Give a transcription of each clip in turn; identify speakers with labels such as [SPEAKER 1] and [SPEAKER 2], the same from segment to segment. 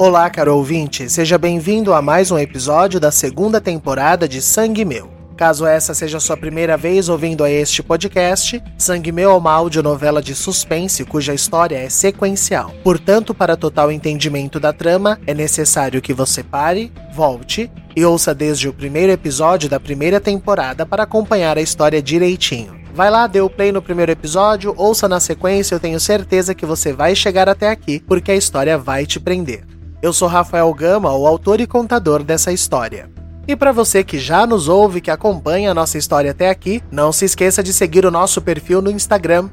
[SPEAKER 1] Olá, caro ouvinte, seja bem-vindo a mais um episódio da segunda temporada de Sangue Meu. Caso essa seja a sua primeira vez ouvindo a este podcast, Sangue Meu é uma audionovela de suspense cuja história é sequencial. Portanto, para total entendimento da trama, é necessário que você pare, volte e ouça desde o primeiro episódio da primeira temporada para acompanhar a história direitinho. Vai lá, dê o play no primeiro episódio, ouça na sequência, eu tenho certeza que você vai chegar até aqui, porque a história vai te prender. Eu sou Rafael Gama, o autor e contador dessa história. E para você que já nos ouve, que acompanha a nossa história até aqui, não se esqueça de seguir o nosso perfil no Instagram,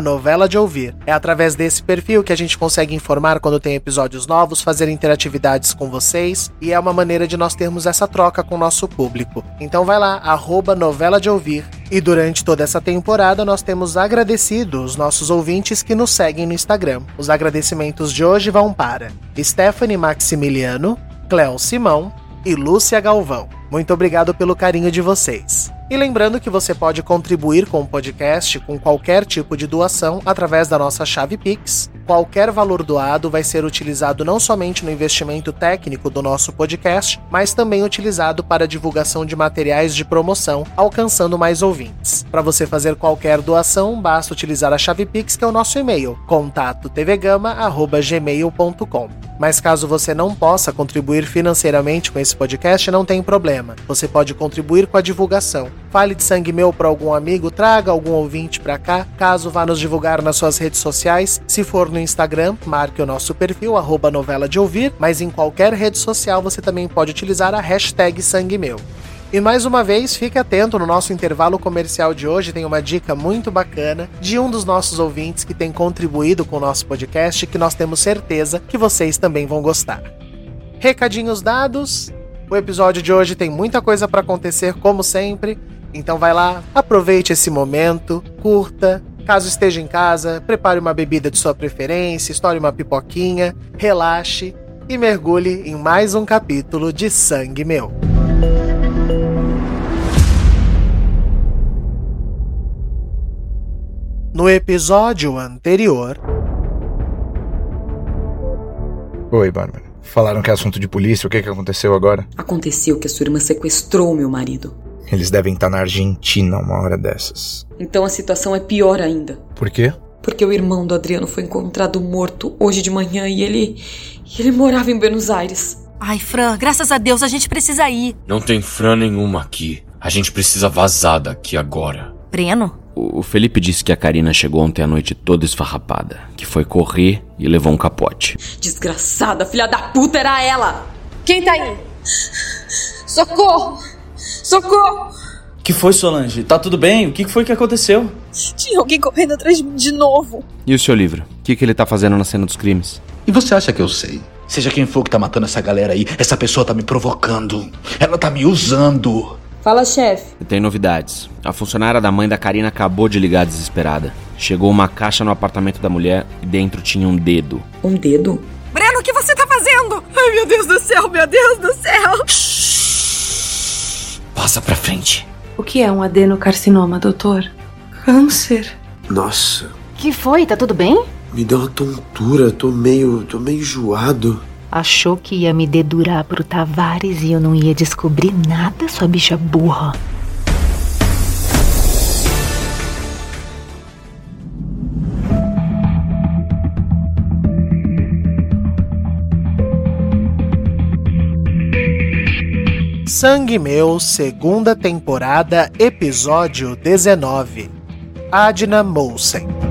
[SPEAKER 1] novela de ouvir. É através desse perfil que a gente consegue informar quando tem episódios novos, fazer interatividades com vocês, e é uma maneira de nós termos essa troca com o nosso público. Então vai lá, novela de ouvir. E durante toda essa temporada nós temos agradecido os nossos ouvintes que nos seguem no Instagram. Os agradecimentos de hoje vão para Stephanie Maximiliano, Cléo Simão, e Lúcia Galvão. Muito obrigado pelo carinho de vocês. E lembrando que você pode contribuir com o podcast com qualquer tipo de doação através da nossa chave Pix. Qualquer valor doado vai ser utilizado não somente no investimento técnico do nosso podcast, mas também utilizado para a divulgação de materiais de promoção, alcançando mais ouvintes. Para você fazer qualquer doação, basta utilizar a chave Pix, que é o nosso e-mail, contato tvgama@gmail.com. Mas caso você não possa contribuir financeiramente com esse podcast, não tem problema. Você pode contribuir com a divulgação. Fale de sangue meu para algum amigo, traga algum ouvinte para cá, caso vá nos divulgar nas suas redes sociais. Se for no Instagram, marque o nosso perfil, arroba novela de ouvir, mas em qualquer rede social você também pode utilizar a hashtag sangue meu. E mais uma vez, fique atento no nosso intervalo comercial de hoje, tem uma dica muito bacana de um dos nossos ouvintes que tem contribuído com o nosso podcast, que nós temos certeza que vocês também vão gostar. Recadinhos dados. O episódio de hoje tem muita coisa para acontecer, como sempre. Então vai lá, aproveite esse momento, curta. Caso esteja em casa, prepare uma bebida de sua preferência, estoure uma pipoquinha, relaxe e mergulhe em mais um capítulo de Sangue Meu. No episódio anterior.
[SPEAKER 2] Oi, Bárbara. Falaram que é assunto de polícia. O que, que aconteceu agora?
[SPEAKER 3] Aconteceu que a sua irmã sequestrou meu marido.
[SPEAKER 2] Eles devem estar na Argentina uma hora dessas.
[SPEAKER 3] Então a situação é pior ainda.
[SPEAKER 2] Por quê?
[SPEAKER 3] Porque o irmão do Adriano foi encontrado morto hoje de manhã e ele. ele morava em Buenos Aires.
[SPEAKER 4] Ai, Fran, graças a Deus a gente precisa ir.
[SPEAKER 5] Não tem Fran nenhuma aqui. A gente precisa vazar daqui agora.
[SPEAKER 4] Breno?
[SPEAKER 5] O Felipe disse que a Karina chegou ontem à noite toda esfarrapada, que foi correr e levou um capote.
[SPEAKER 3] Desgraçada, filha da puta era ela!
[SPEAKER 6] Quem tá aí? Socorro! Socorro!
[SPEAKER 7] Que foi, Solange? Tá tudo bem? O que foi que aconteceu?
[SPEAKER 6] Tinha alguém correndo atrás de mim de novo.
[SPEAKER 5] E o seu livro? O que, que ele tá fazendo na cena dos crimes?
[SPEAKER 8] E você acha que eu sei? Seja quem for que tá matando essa galera aí, essa pessoa tá me provocando. Ela tá me usando.
[SPEAKER 3] Fala, chefe.
[SPEAKER 5] Tem novidades. A funcionária da mãe da Karina acabou de ligar desesperada. Chegou uma caixa no apartamento da mulher e dentro tinha um dedo.
[SPEAKER 3] Um dedo?
[SPEAKER 4] Breno, o que você tá fazendo? Ai, meu Deus do céu, meu Deus do céu!
[SPEAKER 5] Passa pra frente.
[SPEAKER 9] O que é um adenocarcinoma, doutor? Câncer.
[SPEAKER 10] Nossa,
[SPEAKER 4] Que foi? Tá tudo bem?
[SPEAKER 10] me deu uma tontura, tô meio. tô meio enjoado.
[SPEAKER 9] Achou que ia me dedurar pro Tavares e eu não ia descobrir nada, sua bicha burra.
[SPEAKER 1] Sangue Meu, segunda temporada, episódio 19. Adna Molsen.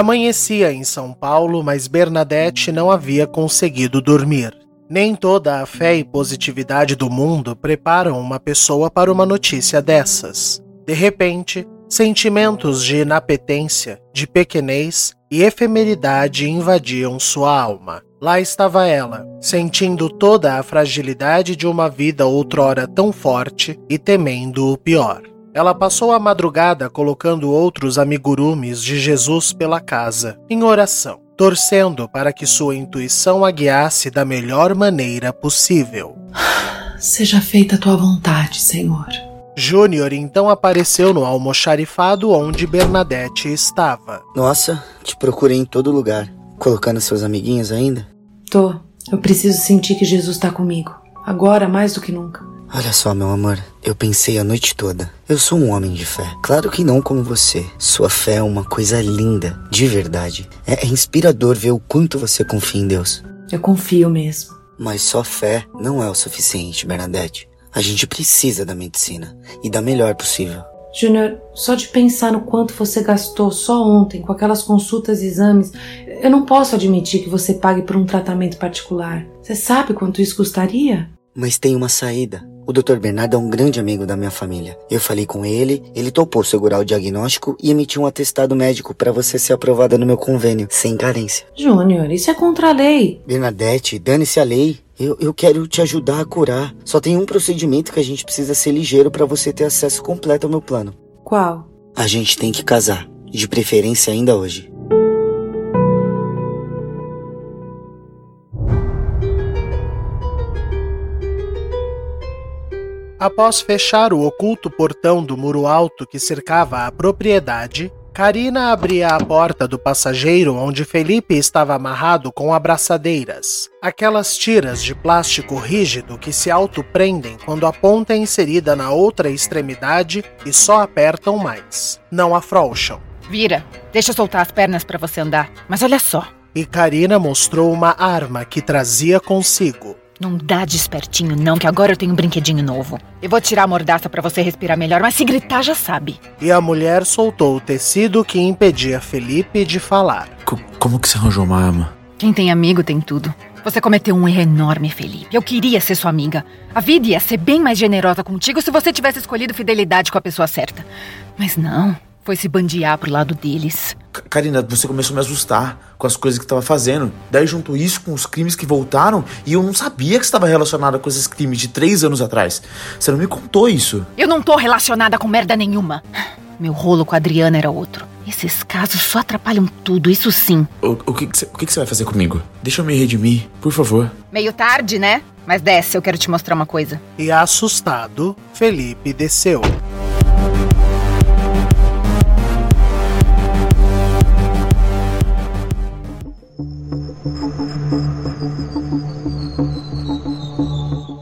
[SPEAKER 1] Amanhecia em São Paulo, mas Bernadette não havia conseguido dormir. Nem toda a fé e positividade do mundo preparam uma pessoa para uma notícia dessas. De repente, sentimentos de inapetência, de pequenez e efemeridade invadiam sua alma. Lá estava ela, sentindo toda a fragilidade de uma vida outrora tão forte e temendo o pior. Ela passou a madrugada colocando outros amigurumes de Jesus pela casa, em oração, torcendo para que sua intuição a guiasse da melhor maneira possível.
[SPEAKER 11] Seja feita a tua vontade, Senhor.
[SPEAKER 1] Júnior então apareceu no almoxarifado onde Bernadette estava.
[SPEAKER 12] Nossa, te procurei em todo lugar. Colocando seus amiguinhos ainda?
[SPEAKER 11] Tô. Eu preciso sentir que Jesus está comigo. Agora mais do que nunca.
[SPEAKER 12] Olha só, meu amor, eu pensei a noite toda. Eu sou um homem de fé. Claro que não como você. Sua fé é uma coisa linda, de verdade. É, é inspirador ver o quanto você confia em Deus.
[SPEAKER 11] Eu confio mesmo.
[SPEAKER 12] Mas só fé não é o suficiente, Bernadette. A gente precisa da medicina e da melhor possível.
[SPEAKER 11] Júnior, só de pensar no quanto você gastou só ontem com aquelas consultas e exames, eu não posso admitir que você pague por um tratamento particular. Você sabe quanto isso custaria?
[SPEAKER 12] Mas tem uma saída. O Dr. Bernardo é um grande amigo da minha família. Eu falei com ele, ele topou segurar o diagnóstico e emitiu um atestado médico para você ser aprovada no meu convênio, sem carência.
[SPEAKER 11] Júnior, isso é contra a lei.
[SPEAKER 12] Bernadette, dane-se a lei. Eu, eu quero te ajudar a curar. Só tem um procedimento que a gente precisa ser ligeiro para você ter acesso completo ao meu plano.
[SPEAKER 11] Qual?
[SPEAKER 12] A gente tem que casar. De preferência ainda hoje.
[SPEAKER 1] Após fechar o oculto portão do muro alto que cercava a propriedade, Karina abria a porta do passageiro onde Felipe estava amarrado com abraçadeiras, aquelas tiras de plástico rígido que se autoprendem quando a ponta é inserida na outra extremidade e só apertam mais, não afrouxam.
[SPEAKER 13] Vira, deixa eu soltar as pernas para você andar, mas olha só.
[SPEAKER 1] E Karina mostrou uma arma que trazia consigo.
[SPEAKER 13] Não dá de espertinho, não, que agora eu tenho um brinquedinho novo. Eu vou tirar a mordaça para você respirar melhor, mas se gritar já sabe.
[SPEAKER 1] E a mulher soltou o tecido que impedia Felipe de falar.
[SPEAKER 2] C como que você arranjou uma arma?
[SPEAKER 13] Quem tem amigo tem tudo. Você cometeu um erro enorme, Felipe. Eu queria ser sua amiga. A vida ia ser bem mais generosa contigo se você tivesse escolhido fidelidade com a pessoa certa. Mas não foi se bandear pro lado deles.
[SPEAKER 2] Karina, você começou a me assustar com as coisas que estava fazendo. Daí juntou isso com os crimes que voltaram e eu não sabia que estava relacionada com esses crimes de três anos atrás. Você não me contou isso.
[SPEAKER 13] Eu não tô relacionada com merda nenhuma. Meu rolo com a Adriana era outro. Esses casos só atrapalham tudo, isso sim.
[SPEAKER 2] O, o que você que que vai fazer comigo? Deixa eu me redimir, por favor.
[SPEAKER 13] Meio tarde, né? Mas desce, eu quero te mostrar uma coisa.
[SPEAKER 1] E assustado, Felipe desceu.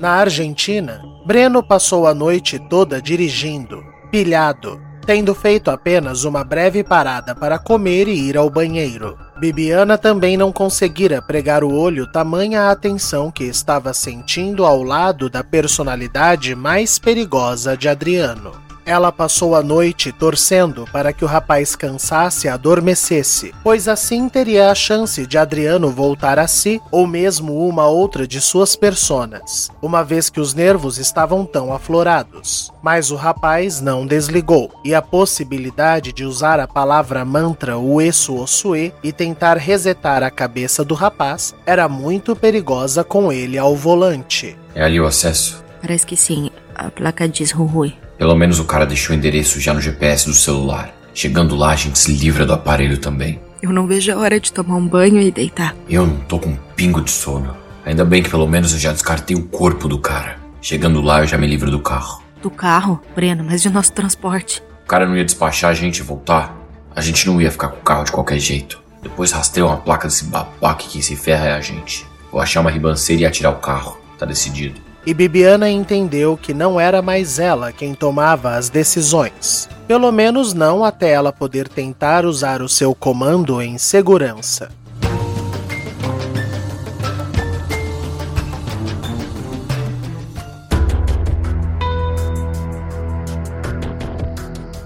[SPEAKER 1] Na Argentina, Breno passou a noite toda dirigindo, pilhado, tendo feito apenas uma breve parada para comer e ir ao banheiro. Bibiana também não conseguira pregar o olho tamanha atenção que estava sentindo ao lado da personalidade mais perigosa de Adriano. Ela passou a noite torcendo para que o rapaz cansasse e adormecesse, pois assim teria a chance de Adriano voltar a si ou mesmo uma outra de suas personas, uma vez que os nervos estavam tão aflorados. Mas o rapaz não desligou, e a possibilidade de usar a palavra mantra Uesu Osue e tentar resetar a cabeça do rapaz era muito perigosa com ele ao volante.
[SPEAKER 14] É ali o acesso?
[SPEAKER 15] Parece que sim. A placa diz Rui.
[SPEAKER 14] Pelo menos o cara deixou o endereço já no GPS do celular. Chegando lá, a gente se livra do aparelho também.
[SPEAKER 15] Eu não vejo a hora de tomar um banho e deitar.
[SPEAKER 14] Eu não tô com um pingo de sono. Ainda bem que pelo menos eu já descartei o corpo do cara. Chegando lá, eu já me livro do carro.
[SPEAKER 15] Do carro? Breno, mas de nosso transporte.
[SPEAKER 14] O cara não ia despachar a gente e voltar. A gente não ia ficar com o carro de qualquer jeito. Depois rasteia uma placa desse babaca que se ferra é a gente. Vou achar uma ribanceira e atirar o carro. Tá decidido
[SPEAKER 1] e Bibiana entendeu que não era mais ela quem tomava as decisões. Pelo menos não até ela poder tentar usar o seu comando em segurança.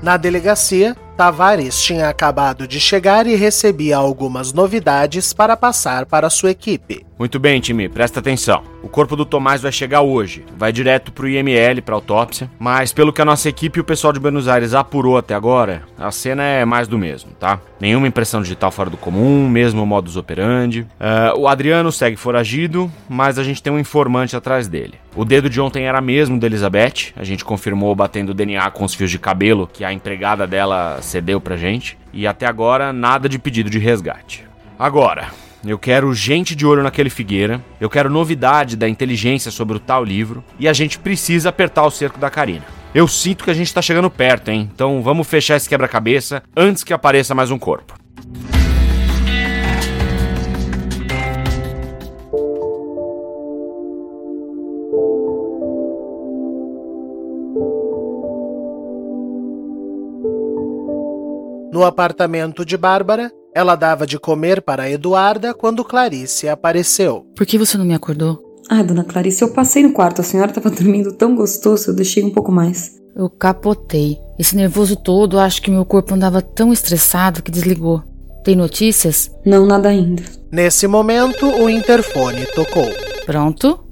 [SPEAKER 1] Na delegacia, Tavares tinha acabado de chegar e recebia algumas novidades para passar para sua equipe.
[SPEAKER 5] Muito bem, time, presta atenção. O corpo do Tomás vai chegar hoje, vai direto pro IML para autópsia, mas pelo que a nossa equipe e o pessoal de Buenos Aires apurou até agora, a cena é mais do mesmo, tá? Nenhuma impressão digital fora do comum, mesmo modus operandi. Uh, o Adriano segue foragido, mas a gente tem um informante atrás dele. O dedo de ontem era mesmo da Elizabeth, a gente confirmou batendo DNA com os fios de cabelo que a empregada dela cedeu pra gente, e até agora nada de pedido de resgate. Agora, eu quero gente de olho naquele Figueira. Eu quero novidade da inteligência sobre o tal livro. E a gente precisa apertar o cerco da Karina. Eu sinto que a gente tá chegando perto, hein? Então vamos fechar esse quebra-cabeça antes que apareça mais um corpo.
[SPEAKER 1] No apartamento de Bárbara, ela dava de comer para Eduarda quando Clarice apareceu.
[SPEAKER 15] Por que você não me acordou?
[SPEAKER 3] Ah, dona Clarice, eu passei no quarto. A senhora estava dormindo tão gostoso, eu deixei um pouco mais.
[SPEAKER 15] Eu capotei. Esse nervoso todo, acho que meu corpo andava tão estressado que desligou. Tem notícias?
[SPEAKER 3] Não, nada ainda.
[SPEAKER 1] Nesse momento, o interfone tocou.
[SPEAKER 15] Pronto?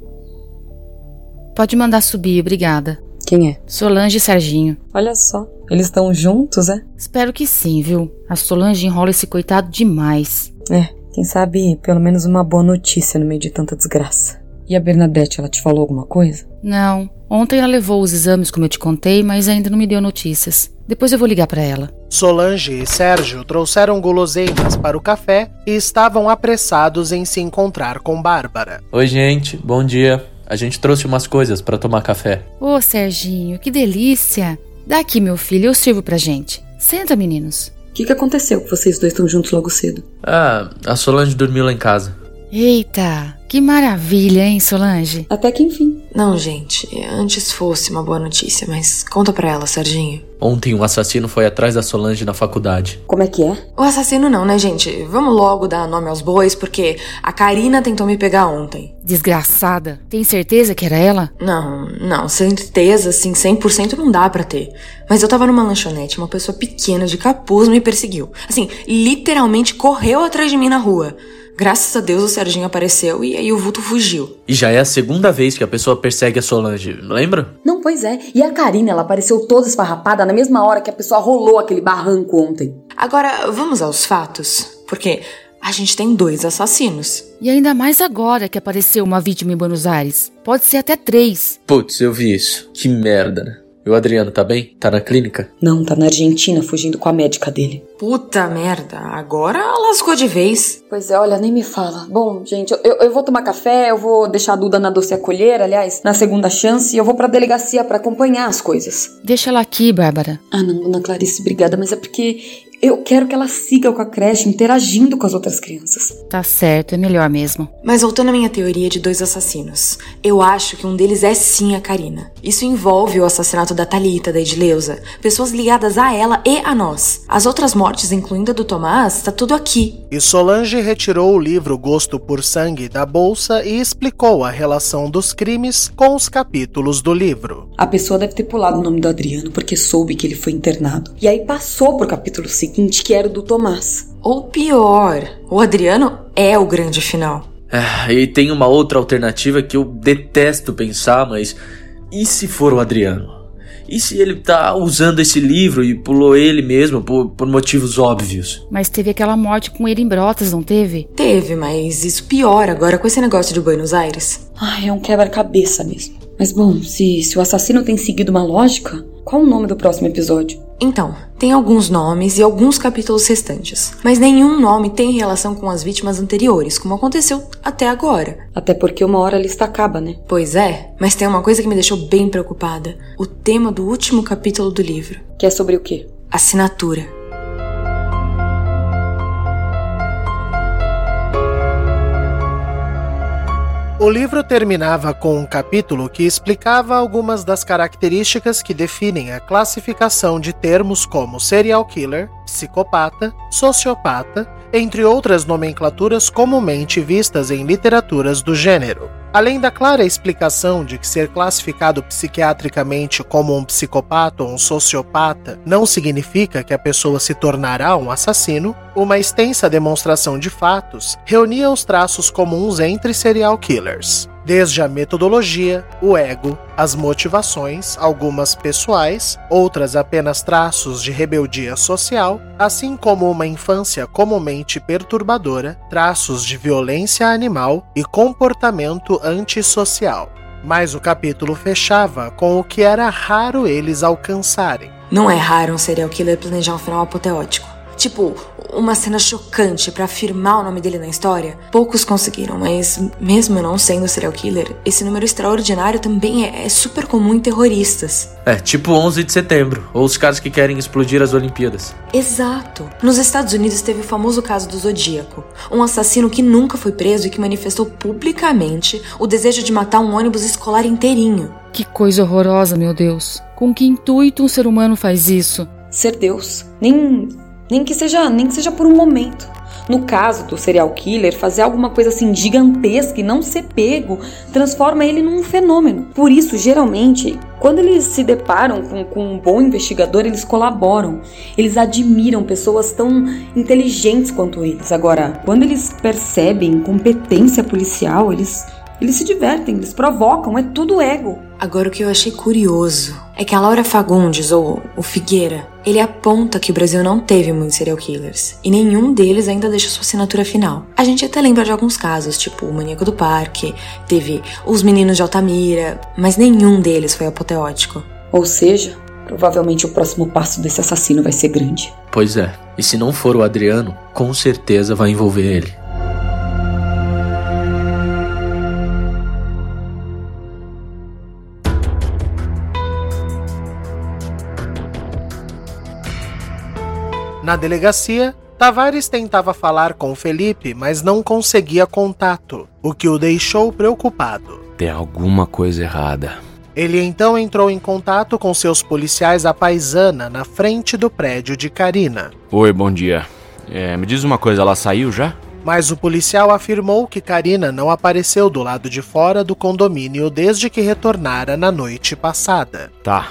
[SPEAKER 15] Pode mandar subir, obrigada.
[SPEAKER 3] Quem é?
[SPEAKER 15] Solange e Serginho.
[SPEAKER 3] Olha só, eles estão juntos, é?
[SPEAKER 15] Espero que sim, viu? A Solange enrola esse coitado demais.
[SPEAKER 3] É, quem sabe pelo menos uma boa notícia no meio de tanta desgraça. E a Bernadette, ela te falou alguma coisa?
[SPEAKER 15] Não. Ontem ela levou os exames, como eu te contei, mas ainda não me deu notícias. Depois eu vou ligar para ela.
[SPEAKER 1] Solange e Sérgio trouxeram guloseimas para o café e estavam apressados em se encontrar com Bárbara.
[SPEAKER 16] Oi, gente. Bom dia. A gente trouxe umas coisas para tomar café.
[SPEAKER 15] Ô, oh, Serginho, que delícia! Dá aqui, meu filho, eu sirvo pra gente. Senta, meninos.
[SPEAKER 3] O que, que aconteceu que vocês dois estão juntos logo cedo?
[SPEAKER 16] Ah, a Solange dormiu lá em casa.
[SPEAKER 15] Eita, que maravilha, hein, Solange?
[SPEAKER 3] Até que enfim.
[SPEAKER 17] Não, gente, antes fosse uma boa notícia, mas conta pra ela, Serginho.
[SPEAKER 16] Ontem um assassino foi atrás da Solange na faculdade.
[SPEAKER 3] Como é que é?
[SPEAKER 17] O assassino não, né, gente? Vamos logo dar nome aos bois, porque a Karina tentou me pegar ontem.
[SPEAKER 15] Desgraçada. Tem certeza que era ela?
[SPEAKER 17] Não, não, certeza, assim, 100% não dá para ter. Mas eu tava numa lanchonete, uma pessoa pequena de capuz me perseguiu. Assim, literalmente correu atrás de mim na rua. Graças a Deus o Serginho apareceu e aí o vulto fugiu.
[SPEAKER 16] E já é a segunda vez que a pessoa persegue a Solange, lembra?
[SPEAKER 3] Não, pois é. E a Karina, ela apareceu toda esfarrapada na mesma hora que a pessoa rolou aquele barranco ontem.
[SPEAKER 17] Agora, vamos aos fatos. Porque a gente tem dois assassinos.
[SPEAKER 15] E ainda mais agora que apareceu uma vítima em Buenos Aires. Pode ser até três.
[SPEAKER 16] Putz, eu vi isso. Que merda, né? E o Adriano tá bem? Tá na clínica?
[SPEAKER 3] Não, tá na Argentina fugindo com a médica dele.
[SPEAKER 17] Puta merda, agora lascou de vez.
[SPEAKER 3] Pois é, olha, nem me fala. Bom, gente, eu, eu vou tomar café, eu vou deixar a Duda na doce acolher, aliás, na segunda chance, e eu vou pra delegacia para acompanhar as coisas.
[SPEAKER 15] Deixa ela aqui, Bárbara.
[SPEAKER 3] Ah, não, dona Clarice, obrigada, mas é porque eu quero que ela siga com a creche, interagindo com as outras crianças.
[SPEAKER 15] Tá certo, é melhor mesmo.
[SPEAKER 17] Mas voltando à minha teoria de dois assassinos, eu acho que um deles é sim a Karina. Isso envolve o assassinato da Talita, da Edileuza, pessoas ligadas a ela e a nós. As outras mortes, incluindo a do Tomás, tá tudo aqui.
[SPEAKER 1] E Solange retirou o livro Gosto por Sangue da bolsa e explicou a relação dos crimes com os capítulos do livro.
[SPEAKER 3] A pessoa deve ter pulado o nome do Adriano porque soube que ele foi internado. E aí passou pro capítulo seguinte seguinte, que era o do Tomás.
[SPEAKER 17] Ou pior, o Adriano é o grande final.
[SPEAKER 16] É, e tem uma outra alternativa que eu detesto pensar, mas e se for o Adriano? E se ele tá usando esse livro e pulou ele mesmo por, por motivos óbvios?
[SPEAKER 15] Mas teve aquela morte com ele em Brotas, não teve?
[SPEAKER 17] Teve, mas isso piora agora com esse negócio de Buenos Aires.
[SPEAKER 3] Ai, é um quebra-cabeça mesmo. Mas bom, se, se o assassino tem seguido uma lógica, qual o nome do próximo episódio?
[SPEAKER 17] Então, tem alguns nomes e alguns capítulos restantes, mas nenhum nome tem relação com as vítimas anteriores, como aconteceu até agora.
[SPEAKER 3] Até porque uma hora a lista acaba, né?
[SPEAKER 17] Pois é, mas tem uma coisa que me deixou bem preocupada: o tema do último capítulo do livro.
[SPEAKER 3] Que é sobre o quê?
[SPEAKER 17] Assinatura.
[SPEAKER 1] O livro terminava com um capítulo que explicava algumas das características que definem a classificação de termos como serial killer, psicopata, sociopata, entre outras nomenclaturas comumente vistas em literaturas do gênero. Além da clara explicação de que ser classificado psiquiatricamente como um psicopata ou um sociopata não significa que a pessoa se tornará um assassino, uma extensa demonstração de fatos reunia os traços comuns entre serial killers desde a metodologia, o ego, as motivações, algumas pessoais, outras apenas traços de rebeldia social, assim como uma infância comumente perturbadora, traços de violência animal e comportamento antissocial. Mas o capítulo fechava com o que era raro eles alcançarem.
[SPEAKER 17] Não é raro um serial killer planejar um final apoteótico. Tipo, uma cena chocante para afirmar o nome dele na história. Poucos conseguiram, mas mesmo não sendo serial killer, esse número extraordinário também é, é super comum em terroristas.
[SPEAKER 16] É, tipo 11 de setembro, ou os caras que querem explodir as Olimpíadas.
[SPEAKER 17] Exato. Nos Estados Unidos teve o famoso caso do Zodíaco, um assassino que nunca foi preso e que manifestou publicamente o desejo de matar um ônibus escolar inteirinho.
[SPEAKER 15] Que coisa horrorosa, meu Deus. Com que intuito um ser humano faz isso?
[SPEAKER 3] Ser Deus. Nem nem que seja, nem que seja por um momento. No caso do serial killer, fazer alguma coisa assim gigantesca e não ser pego transforma ele num fenômeno. Por isso, geralmente, quando eles se deparam com, com um bom investigador, eles colaboram. Eles admiram pessoas tão inteligentes quanto eles. Agora, quando eles percebem competência policial, eles eles se divertem, eles provocam, é tudo ego.
[SPEAKER 17] Agora o que eu achei curioso é que a Laura Fagundes, ou o Figueira, ele aponta que o Brasil não teve muitos serial killers, e nenhum deles ainda deixa sua assinatura final. A gente até lembra de alguns casos, tipo o Maníaco do Parque, teve os Meninos de Altamira, mas nenhum deles foi apoteótico.
[SPEAKER 3] Ou seja, provavelmente o próximo passo desse assassino vai ser grande.
[SPEAKER 16] Pois é, e se não for o Adriano, com certeza vai envolver ele.
[SPEAKER 1] Na delegacia, Tavares tentava falar com Felipe, mas não conseguia contato, o que o deixou preocupado.
[SPEAKER 5] Tem alguma coisa errada.
[SPEAKER 1] Ele então entrou em contato com seus policiais à paisana na frente do prédio de Karina.
[SPEAKER 5] Oi, bom dia. É, me diz uma coisa, ela saiu já?
[SPEAKER 1] Mas o policial afirmou que Karina não apareceu do lado de fora do condomínio desde que retornara na noite passada.
[SPEAKER 5] Tá,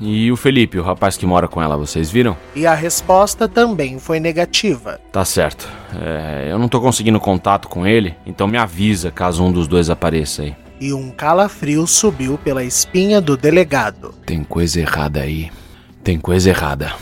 [SPEAKER 5] e o Felipe, o rapaz que mora com ela, vocês viram?
[SPEAKER 1] E a resposta também foi negativa.
[SPEAKER 5] Tá certo. É, eu não tô conseguindo contato com ele, então me avisa caso um dos dois apareça aí.
[SPEAKER 1] E um calafrio subiu pela espinha do delegado.
[SPEAKER 5] Tem coisa errada aí. Tem coisa errada.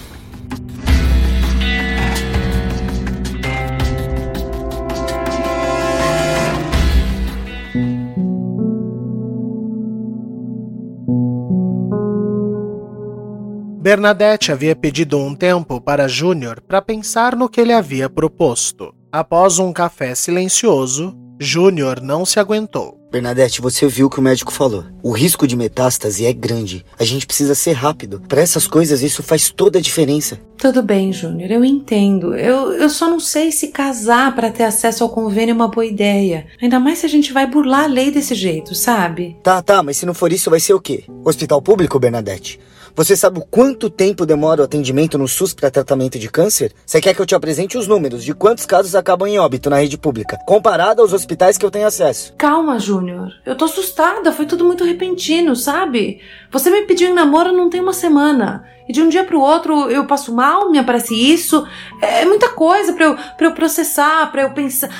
[SPEAKER 1] Bernadette havia pedido um tempo para Júnior para pensar no que ele havia proposto. Após um café silencioso, Júnior não se aguentou.
[SPEAKER 12] Bernadette, você viu o que o médico falou. O risco de metástase é grande. A gente precisa ser rápido. Para essas coisas, isso faz toda a diferença.
[SPEAKER 11] Tudo bem, Júnior, eu entendo. Eu, eu só não sei se casar para ter acesso ao convênio é uma boa ideia. Ainda mais se a gente vai burlar a lei desse jeito, sabe?
[SPEAKER 12] Tá, tá, mas se não for isso, vai ser o quê? Hospital público, Bernadette? Você sabe o quanto tempo demora o atendimento no SUS para tratamento de câncer? Você quer que eu te apresente os números de quantos casos acabam em óbito na rede pública, comparado aos hospitais que eu tenho acesso?
[SPEAKER 11] Calma, Júnior. Eu tô assustada, foi tudo muito repentino, sabe? Você me pediu em namoro não tem uma semana. E de um dia pro outro eu passo mal, me aparece isso. É muita coisa pra eu, pra eu processar, pra eu pensar.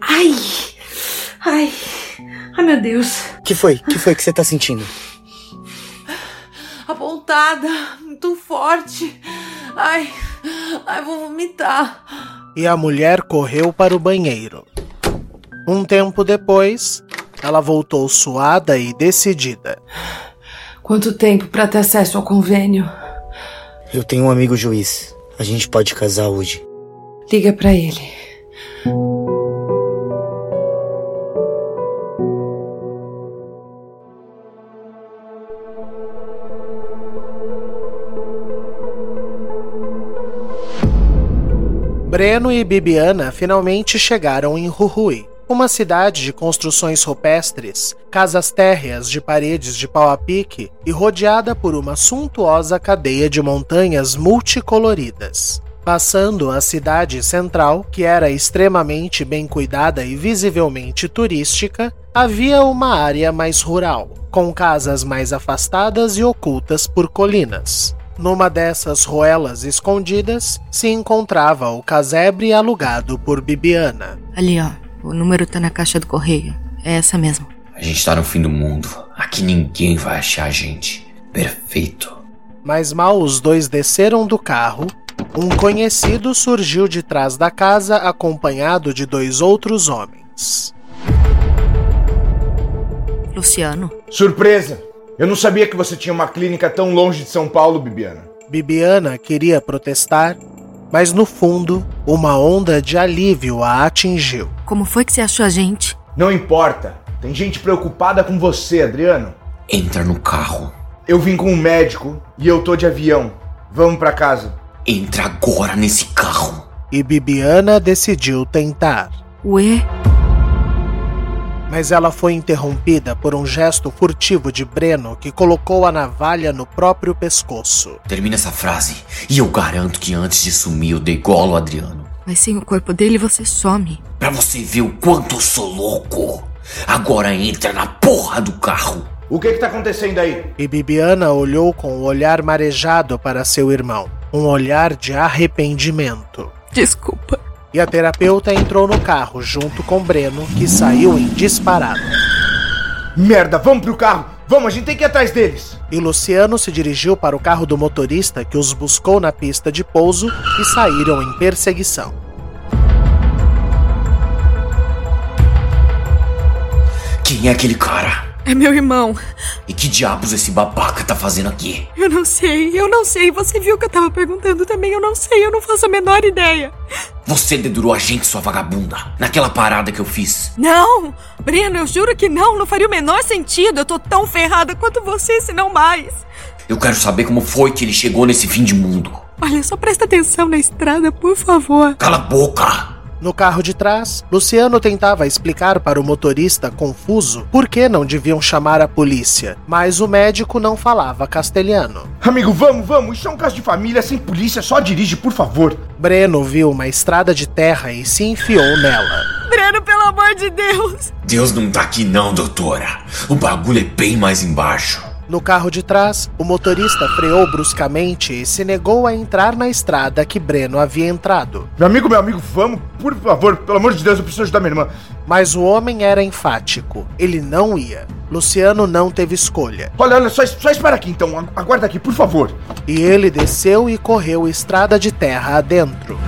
[SPEAKER 11] Ai! Ai! Ai, meu Deus.
[SPEAKER 12] Que foi? Que foi que você tá sentindo?
[SPEAKER 11] apontada, muito forte. Ai, ai, vou vomitar.
[SPEAKER 1] E a mulher correu para o banheiro. Um tempo depois, ela voltou suada e decidida.
[SPEAKER 11] Quanto tempo para ter acesso ao convênio?
[SPEAKER 12] Eu tenho um amigo juiz. A gente pode casar hoje.
[SPEAKER 11] Liga para ele.
[SPEAKER 1] Breno e Bibiana finalmente chegaram em Jujuy, uma cidade de construções rupestres, casas térreas de paredes de pau a pique e rodeada por uma suntuosa cadeia de montanhas multicoloridas. Passando a cidade central, que era extremamente bem cuidada e visivelmente turística, havia uma área mais rural, com casas mais afastadas e ocultas por colinas. Numa dessas ruelas escondidas se encontrava o casebre alugado por Bibiana.
[SPEAKER 17] Ali, ó. O número tá na caixa do correio. É essa mesmo.
[SPEAKER 14] A gente tá no fim do mundo. Aqui ninguém vai achar a gente. Perfeito.
[SPEAKER 1] Mas mal os dois desceram do carro, um conhecido surgiu de trás da casa acompanhado de dois outros homens.
[SPEAKER 17] Luciano.
[SPEAKER 18] Surpresa! Eu não sabia que você tinha uma clínica tão longe de São Paulo, Bibiana.
[SPEAKER 1] Bibiana queria protestar, mas no fundo, uma onda de alívio a atingiu.
[SPEAKER 17] Como foi que você achou a gente?
[SPEAKER 18] Não importa. Tem gente preocupada com você, Adriano.
[SPEAKER 14] Entra no carro.
[SPEAKER 18] Eu vim com um médico e eu tô de avião. Vamos para casa.
[SPEAKER 14] Entra agora nesse carro.
[SPEAKER 1] E Bibiana decidiu tentar.
[SPEAKER 17] Ué?
[SPEAKER 1] Mas ela foi interrompida por um gesto furtivo de Breno que colocou a navalha no próprio pescoço.
[SPEAKER 14] Termina essa frase e eu garanto que antes de sumir eu degolo o Adriano.
[SPEAKER 17] Mas sem o corpo dele você some.
[SPEAKER 14] Pra você ver o quanto eu sou louco. Agora entra na porra do carro.
[SPEAKER 18] O que que tá acontecendo aí?
[SPEAKER 1] E Bibiana olhou com o olhar marejado para seu irmão. Um olhar de arrependimento.
[SPEAKER 17] Desculpa.
[SPEAKER 1] E a terapeuta entrou no carro junto com Breno, que saiu em disparada.
[SPEAKER 18] Merda, vamos pro carro! Vamos, a gente tem que ir atrás deles!
[SPEAKER 1] E Luciano se dirigiu para o carro do motorista que os buscou na pista de pouso e saíram em perseguição.
[SPEAKER 14] Quem é aquele cara?
[SPEAKER 4] É meu irmão.
[SPEAKER 14] E que diabos esse babaca tá fazendo aqui?
[SPEAKER 4] Eu não sei, eu não sei. Você viu que eu tava perguntando também. Eu não sei, eu não faço a menor ideia.
[SPEAKER 14] Você dedurou a gente, sua vagabunda, naquela parada que eu fiz.
[SPEAKER 4] Não! Breno, eu juro que não. Não faria o menor sentido. Eu tô tão ferrada quanto você, se não mais.
[SPEAKER 14] Eu quero saber como foi que ele chegou nesse fim de mundo.
[SPEAKER 4] Olha, só presta atenção na estrada, por favor.
[SPEAKER 14] Cala a boca!
[SPEAKER 1] No carro de trás, Luciano tentava explicar para o motorista confuso por que não deviam chamar a polícia, mas o médico não falava castelhano.
[SPEAKER 18] Amigo, vamos, vamos, isso é um caso de família sem polícia, só dirige, por favor.
[SPEAKER 1] Breno viu uma estrada de terra e se enfiou nela.
[SPEAKER 4] Breno, pelo amor de Deus!
[SPEAKER 14] Deus não tá aqui não, doutora. O bagulho é bem mais embaixo.
[SPEAKER 1] No carro de trás, o motorista freou bruscamente e se negou a entrar na estrada que Breno havia entrado.
[SPEAKER 18] Meu amigo, meu amigo, vamos, por favor, pelo amor de Deus, eu preciso ajudar minha irmã.
[SPEAKER 1] Mas o homem era enfático. Ele não ia. Luciano não teve escolha.
[SPEAKER 18] Olha, olha, só, só espera aqui então, aguarda aqui, por favor.
[SPEAKER 1] E ele desceu e correu estrada de terra adentro.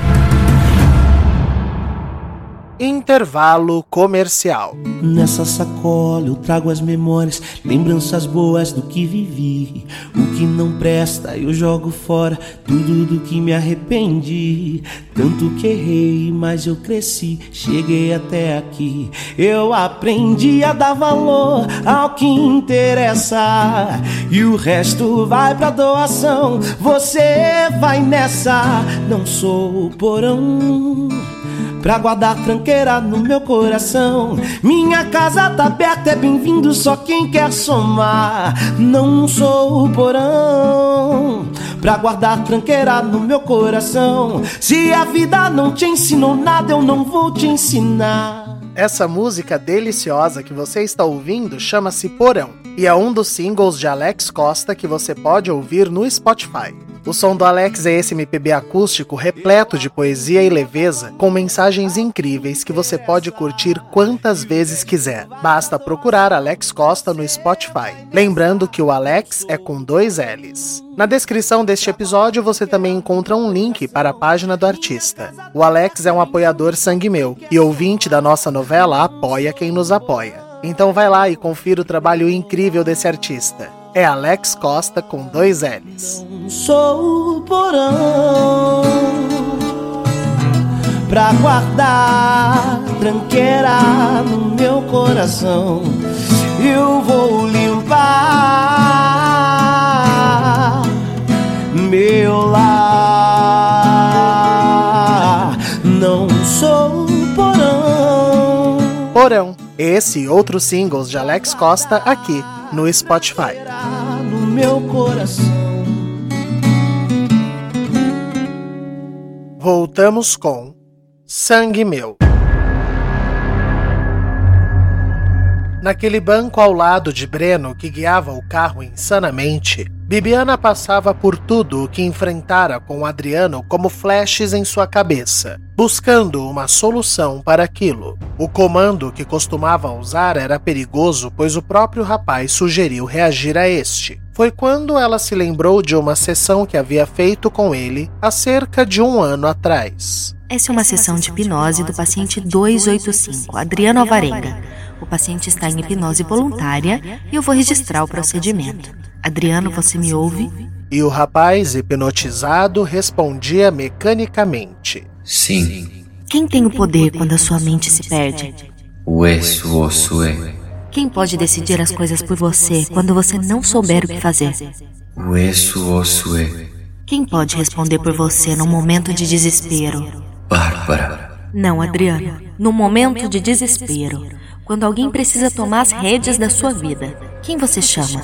[SPEAKER 1] Intervalo comercial.
[SPEAKER 19] Nessa sacola eu trago as memórias, lembranças boas do que vivi. O que não presta eu jogo fora, tudo do que me arrependi. Tanto que errei, mas eu cresci, cheguei até aqui. Eu aprendi a dar valor ao que interessa. E o resto vai pra doação. Você vai nessa, não sou porão pra guardar tranqueira no meu coração. Minha casa tá aberta, é bem-vindo só quem quer somar. Não sou o porão pra guardar tranqueira no meu coração. Se a vida não te ensinou nada, eu não vou te ensinar.
[SPEAKER 1] Essa música deliciosa que você está ouvindo chama-se Porão e é um dos singles de Alex Costa que você pode ouvir no Spotify. O som do Alex é esse MPB acústico repleto de poesia e leveza, com mensagens incríveis que você pode curtir quantas vezes quiser. Basta procurar Alex Costa no Spotify. Lembrando que o Alex é com dois L's. Na descrição deste episódio você também encontra um link para a página do artista. O Alex é um apoiador sangue meu e ouvinte da nossa novela Apoia Quem Nos Apoia. Então vai lá e confira o trabalho incrível desse artista é Alex Costa com dois L's.
[SPEAKER 19] Sou o porão pra guardar tranqueira no meu coração. Eu vou limpar meu lar. Não sou porão.
[SPEAKER 1] Porão. Esse e outros singles de Alex Costa aqui no Spotify. Voltamos com Sangue Meu. Naquele banco ao lado de Breno, que guiava o carro insanamente, Bibiana passava por tudo o que enfrentara com Adriano como flashes em sua cabeça, buscando uma solução para aquilo. O comando que costumava usar era perigoso, pois o próprio rapaz sugeriu reagir a este. Foi quando ela se lembrou de uma sessão que havia feito com ele há cerca de um ano atrás.
[SPEAKER 20] Essa é uma sessão de hipnose do paciente 285, Adriano Alvarenga. O paciente está em hipnose voluntária e eu vou registrar o procedimento. Adriano, você me ouve?
[SPEAKER 1] E o rapaz, hipnotizado, respondia mecanicamente:
[SPEAKER 14] Sim.
[SPEAKER 20] Quem tem o poder quando a sua mente se perde?
[SPEAKER 14] O Esu Osue.
[SPEAKER 20] Quem pode decidir as coisas por você quando você não souber o que fazer?
[SPEAKER 14] O Esu Osue.
[SPEAKER 20] Quem pode responder por você num momento de desespero?
[SPEAKER 14] Bárbara.
[SPEAKER 20] Não, Adriano. No momento de desespero, quando alguém precisa tomar as rédeas da sua vida, quem você chama?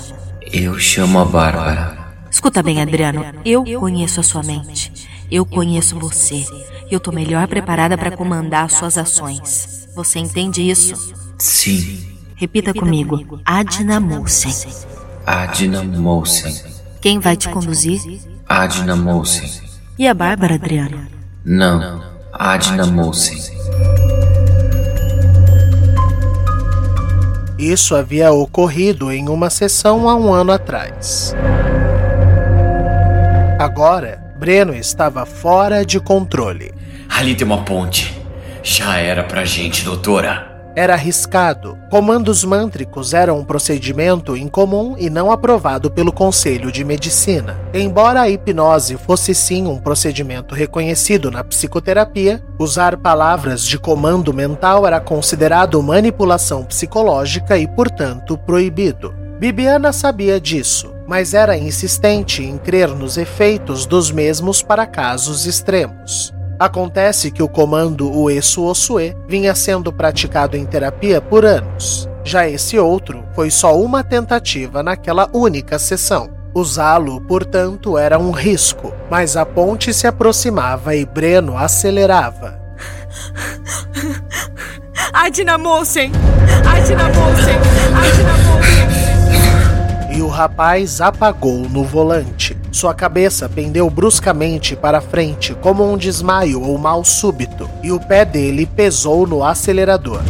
[SPEAKER 14] Eu chamo a Bárbara.
[SPEAKER 20] Escuta bem, Adriano. Eu conheço a sua mente. Eu conheço você. E eu tô melhor preparada para comandar suas ações. Você entende isso?
[SPEAKER 14] Sim.
[SPEAKER 20] Repita comigo. Adna Moulsen.
[SPEAKER 14] Adna Moulsen.
[SPEAKER 20] Quem vai te conduzir?
[SPEAKER 14] Adna Moulsen.
[SPEAKER 20] E a Bárbara, Adriano?
[SPEAKER 14] Não. Adna Moulsen.
[SPEAKER 1] Isso havia ocorrido em uma sessão há um ano atrás. Agora, Breno estava fora de controle.
[SPEAKER 14] Ali tem uma ponte. Já era pra gente, doutora.
[SPEAKER 1] Era arriscado. Comandos mântricos eram um procedimento incomum e não aprovado pelo Conselho de Medicina. Embora a hipnose fosse sim um procedimento reconhecido na psicoterapia, usar palavras de comando mental era considerado manipulação psicológica e, portanto, proibido. Bibiana sabia disso, mas era insistente em crer nos efeitos dos mesmos para casos extremos. Acontece que o comando Uesu Osue vinha sendo praticado em terapia por anos. Já esse outro foi só uma tentativa naquela única sessão. Usá-lo, portanto, era um risco, mas a ponte se aproximava e Breno acelerava.
[SPEAKER 4] Adina Moulsen! Adina! Adina!
[SPEAKER 1] Rapaz apagou no volante. Sua cabeça pendeu bruscamente para frente, como um desmaio ou mal súbito, e o pé dele pesou no acelerador.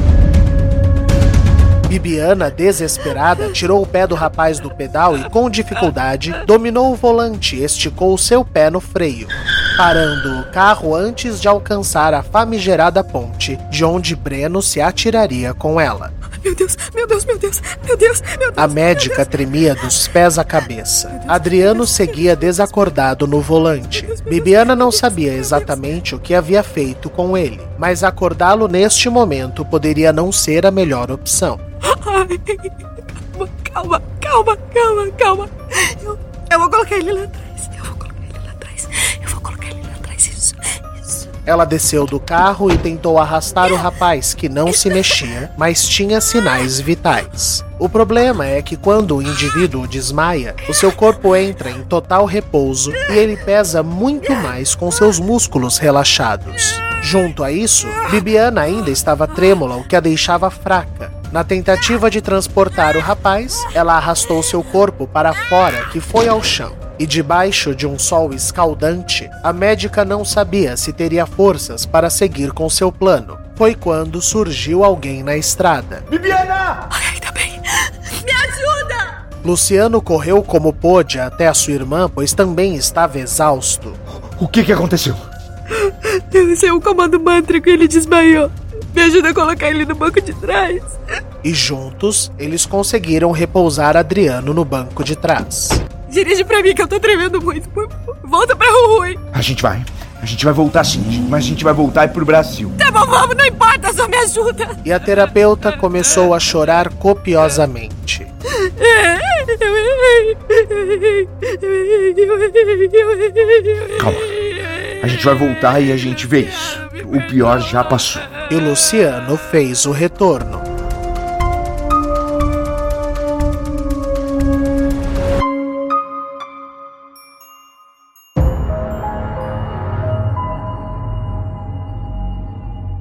[SPEAKER 1] Bibiana, desesperada, tirou o pé do rapaz do pedal e, com dificuldade, dominou o volante e esticou seu pé no freio, parando o carro antes de alcançar a famigerada ponte, de onde Breno se atiraria com ela.
[SPEAKER 4] Meu Deus, meu Deus, meu Deus, meu Deus, meu Deus.
[SPEAKER 1] A médica tremia dos pés à cabeça. Adriano seguia desacordado no volante. Bibiana não sabia exatamente o que havia feito com ele, mas acordá-lo neste momento poderia não ser a melhor opção.
[SPEAKER 4] Ai, calma, calma, calma, calma. Eu, eu vou colocar ele lá atrás.
[SPEAKER 1] Ela desceu do carro e tentou arrastar o rapaz, que não se mexia, mas tinha sinais vitais. O problema é que quando o indivíduo desmaia, o seu corpo entra em total repouso e ele pesa muito mais com seus músculos relaxados. Junto a isso, Bibiana ainda estava trêmula, o que a deixava fraca. Na tentativa de transportar o rapaz, ela arrastou seu corpo para fora, que foi ao chão. E debaixo de um sol escaldante, a médica não sabia se teria forças para seguir com seu plano. Foi quando surgiu alguém na estrada.
[SPEAKER 18] Bibiana!
[SPEAKER 4] Ai, tá bem. Me ajuda!
[SPEAKER 1] Luciano correu como pôde até a sua irmã, pois também estava exausto.
[SPEAKER 18] O que que aconteceu?
[SPEAKER 4] Eu sei o comando mântrico e ele desmaiou. Me ajuda a colocar ele no banco de trás.
[SPEAKER 1] E juntos, eles conseguiram repousar Adriano no banco de trás.
[SPEAKER 4] Dirige pra mim que eu tô tremendo muito. Volta pra Rui.
[SPEAKER 18] A gente vai. A gente vai voltar sim, mas a gente vai voltar pro Brasil.
[SPEAKER 4] Tá bom, vamos, não importa, só me ajuda.
[SPEAKER 1] E a terapeuta começou a chorar copiosamente.
[SPEAKER 18] Calma. A gente vai voltar e a gente vê isso. O pior já passou.
[SPEAKER 1] E Luciano fez o retorno.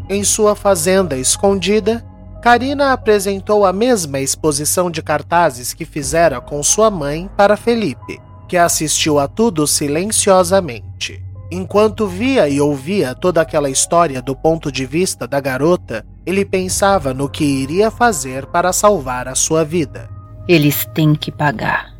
[SPEAKER 1] Em sua fazenda escondida, Karina apresentou a mesma exposição de cartazes que fizera com sua mãe para Felipe, que assistiu a tudo silenciosamente. Enquanto via e ouvia toda aquela história do ponto de vista da garota, ele pensava no que iria fazer para salvar a sua vida.
[SPEAKER 13] Eles têm que pagar.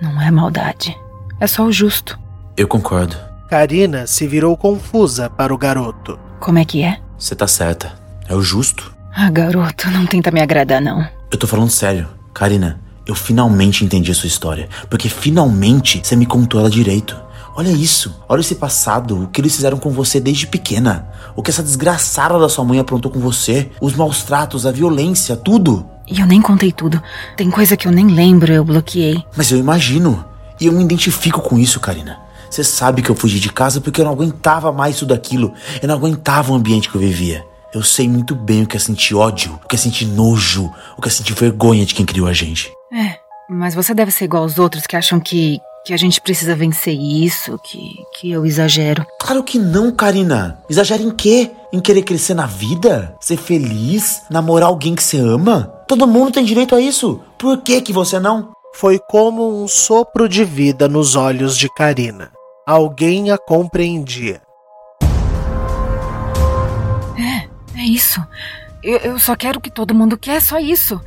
[SPEAKER 13] Não é maldade. É só o justo.
[SPEAKER 2] Eu concordo.
[SPEAKER 1] Karina se virou confusa para o garoto.
[SPEAKER 13] Como é que é?
[SPEAKER 2] Você tá certa. É o justo.
[SPEAKER 13] Ah, garoto, não tenta me agradar, não.
[SPEAKER 2] Eu tô falando sério. Karina, eu finalmente entendi a sua história. Porque finalmente você me contou ela direito. Olha isso, olha esse passado, o que eles fizeram com você desde pequena. O que essa desgraçada da sua mãe aprontou com você, os maus tratos, a violência, tudo.
[SPEAKER 13] E eu nem contei tudo. Tem coisa que eu nem lembro, eu bloqueei.
[SPEAKER 2] Mas eu imagino. E eu me identifico com isso, Karina. Você sabe que eu fugi de casa porque eu não aguentava mais tudo aquilo. Eu não aguentava o ambiente que eu vivia. Eu sei muito bem o que é sentir ódio, o que é sentir nojo, o que é sentir vergonha de quem criou a gente.
[SPEAKER 13] É, mas você deve ser igual aos outros que acham que, que a gente precisa vencer isso, que, que eu exagero.
[SPEAKER 2] Claro que não, Karina. Exagera em quê? Em querer crescer na vida? Ser feliz? Namorar alguém que você ama? Todo mundo tem direito a isso. Por que que você não?
[SPEAKER 1] Foi como um sopro de vida nos olhos de Karina. Alguém a compreendia.
[SPEAKER 13] É, é isso. Eu, eu só quero o que todo mundo quer, só isso.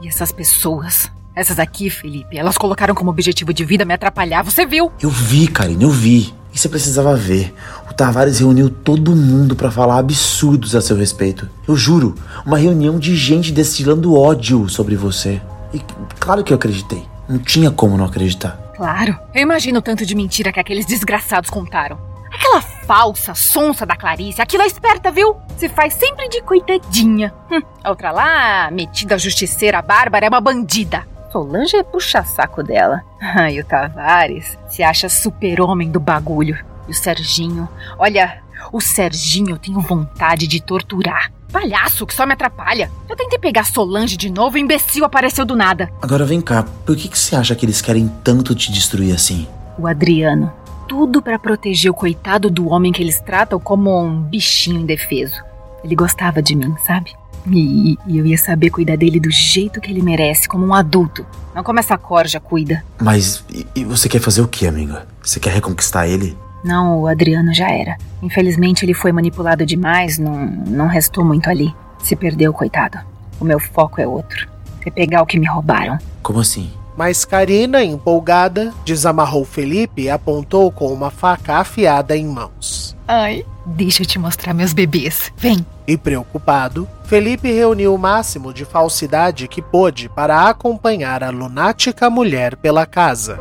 [SPEAKER 13] E essas pessoas, essas aqui, Felipe, elas colocaram como objetivo de vida me atrapalhar, você viu?
[SPEAKER 2] Eu vi, Karina, eu vi. E você precisava ver. O Tavares reuniu todo mundo para falar absurdos a seu respeito. Eu juro, uma reunião de gente destilando ódio sobre você. E claro que eu acreditei. Não tinha como não acreditar.
[SPEAKER 13] Claro. Eu imagino o tanto de mentira que aqueles desgraçados contaram. Aquela falsa, sonsa da Clarice, aquilo é esperta, viu? Se faz sempre de coitadinha. Hum, a outra lá, metida a justiceira Bárbara, é uma bandida. Solange é puxa-saco dela. Ah, e o Tavares se acha super-homem do bagulho. E o Serginho, olha, o Serginho eu tenho vontade de torturar. Palhaço que só me atrapalha. Eu tentei pegar Solange de novo e o imbecil apareceu do nada.
[SPEAKER 2] Agora vem cá, por que, que você acha que eles querem tanto te destruir assim?
[SPEAKER 13] O Adriano. Tudo para proteger o coitado do homem que eles tratam como um bichinho indefeso. Ele gostava de mim, sabe? E, e eu ia saber cuidar dele do jeito que ele merece, como um adulto. Não como essa corja cuida.
[SPEAKER 2] Mas e, e você quer fazer o que, amiga? Você quer reconquistar ele?
[SPEAKER 13] Não, o Adriano já era. Infelizmente ele foi manipulado demais, não, não restou muito ali. Se perdeu, coitado. O meu foco é outro. É pegar o que me roubaram.
[SPEAKER 2] Como assim?
[SPEAKER 1] Mas Karina, empolgada, desamarrou Felipe e apontou com uma faca afiada em mãos.
[SPEAKER 13] Ai, deixa eu te mostrar meus bebês. Vem.
[SPEAKER 1] E preocupado, Felipe reuniu o máximo de falsidade que pôde para acompanhar a lunática mulher pela casa.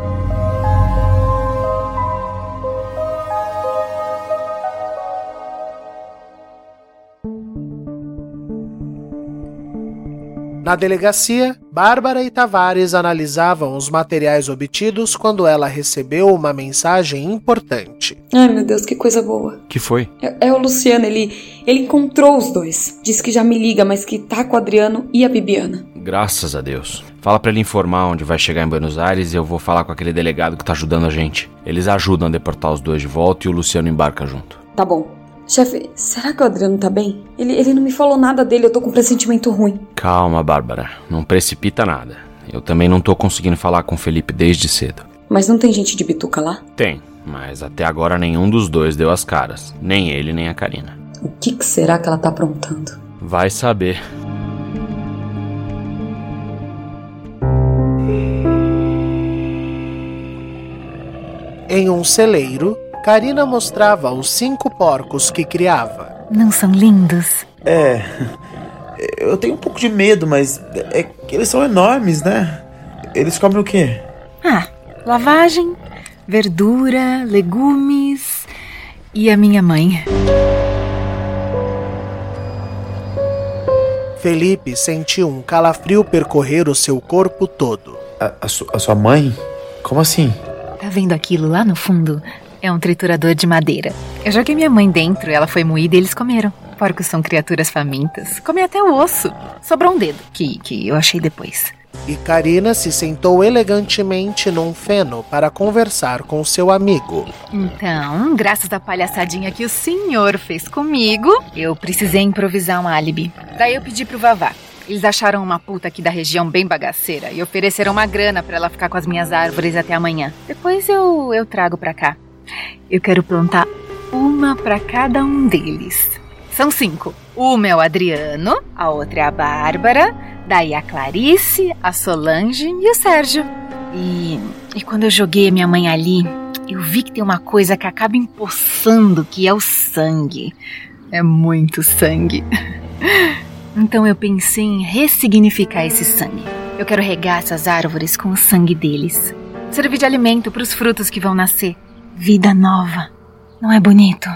[SPEAKER 1] Na delegacia, Bárbara e Tavares analisavam os materiais obtidos quando ela recebeu uma mensagem importante.
[SPEAKER 3] Ai, meu Deus, que coisa boa.
[SPEAKER 5] Que foi?
[SPEAKER 3] É, é o Luciano, ele, ele encontrou os dois. Diz que já me liga, mas que tá com o Adriano e a Bibiana.
[SPEAKER 5] Graças a Deus. Fala pra ele informar onde vai chegar em Buenos Aires e eu vou falar com aquele delegado que tá ajudando a gente. Eles ajudam a deportar os dois de volta e o Luciano embarca junto.
[SPEAKER 3] Tá bom. Chefe, será que o Adriano tá bem? Ele, ele não me falou nada dele, eu tô com um pressentimento ruim.
[SPEAKER 5] Calma, Bárbara. Não precipita nada. Eu também não tô conseguindo falar com o Felipe desde cedo.
[SPEAKER 3] Mas não tem gente de bituca lá?
[SPEAKER 5] Tem, mas até agora nenhum dos dois deu as caras. Nem ele, nem a Karina.
[SPEAKER 3] O que, que será que ela tá aprontando?
[SPEAKER 5] Vai saber.
[SPEAKER 1] Em um celeiro, Karina mostrava os cinco porcos que criava.
[SPEAKER 13] Não são lindos?
[SPEAKER 2] É. Eu tenho um pouco de medo, mas é que eles são enormes, né? Eles comem o quê?
[SPEAKER 13] Ah, lavagem, verdura, legumes e a minha mãe.
[SPEAKER 1] Felipe sentiu um calafrio percorrer o seu corpo todo.
[SPEAKER 2] A, a, su, a sua mãe? Como assim?
[SPEAKER 13] Tá vendo aquilo lá no fundo? É um triturador de madeira. Eu joguei minha mãe dentro, ela foi moída e eles comeram. Porcos são criaturas famintas. Comem até o osso. Sobrou um dedo, que, que eu achei depois.
[SPEAKER 1] E Karina se sentou elegantemente num feno para conversar com seu amigo.
[SPEAKER 13] Então, graças à palhaçadinha que o senhor fez comigo, eu precisei improvisar um álibi. Daí eu pedi pro Vavá. Eles acharam uma puta aqui da região bem bagaceira e ofereceram uma grana para ela ficar com as minhas árvores até amanhã. Depois eu, eu trago pra cá. Eu quero plantar uma para cada um deles. São cinco. Uma é o Adriano, a outra é a Bárbara, daí a Clarice, a Solange e o Sérgio. E, e quando eu joguei a minha mãe ali, eu vi que tem uma coisa que acaba empoçando, que é o sangue. É muito sangue. Então eu pensei em ressignificar esse sangue. Eu quero regar essas árvores com o sangue deles. Servir de alimento para os frutos que vão nascer. Vida nova. Não é bonito?